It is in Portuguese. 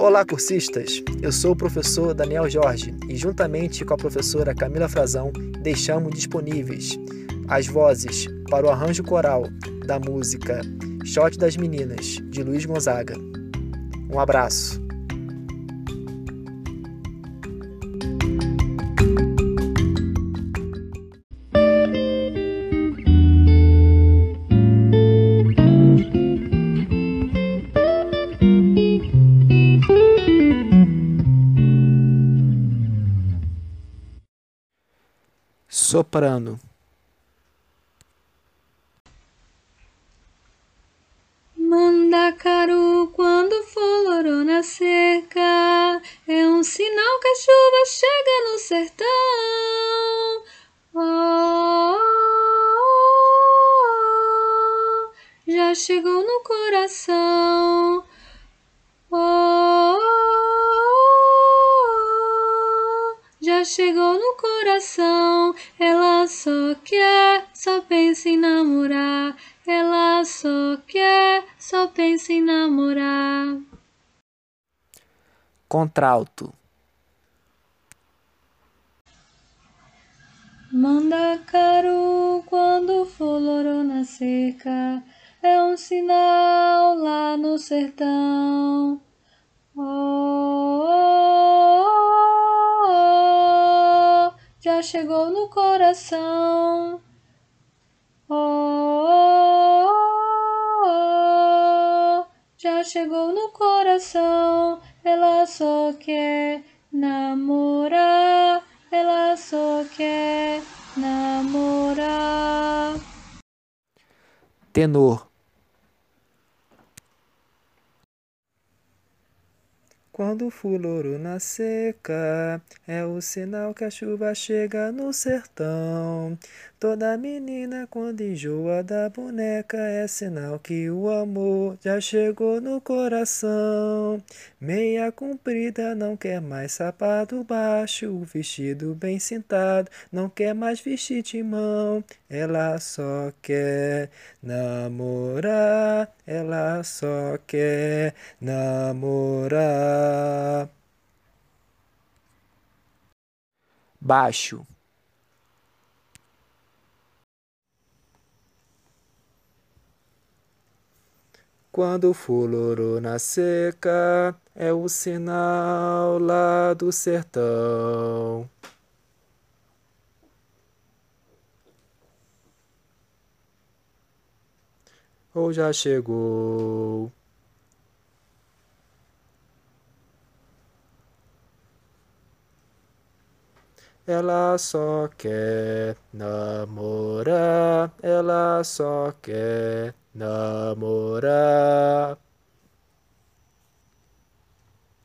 Olá, cursistas! Eu sou o professor Daniel Jorge e, juntamente com a professora Camila Frazão, deixamos disponíveis as vozes para o arranjo coral da música Shot das Meninas, de Luiz Gonzaga. Um abraço! Soprano Mandacaru, quando florou na cerca, é um sinal que a chuva chega no sertão. Oh, oh, oh, já chegou no coração. Já chegou no coração. Ela só quer, só pensa em namorar. Ela só quer, só pensa em namorar. Contralto. Mandacaru, quando florou na cerca, é um sinal lá no sertão. Já chegou no coração. já chegou no coração. Ela só quer namorar, ela só quer namorar. Tenor. Quando o fuloro na seca, é o sinal que a chuva chega no sertão. Toda menina, quando enjoa da boneca, é sinal que o amor já chegou no coração. Meia comprida, não quer mais sapato baixo, vestido bem cintado, não quer mais vestir de mão. Ela só quer namorar, ela só quer namorar. Baixo. Quando o fuloro na seca, é o sinal lá do sertão. Ou já chegou? Ela só quer namorar, ela só quer namorar.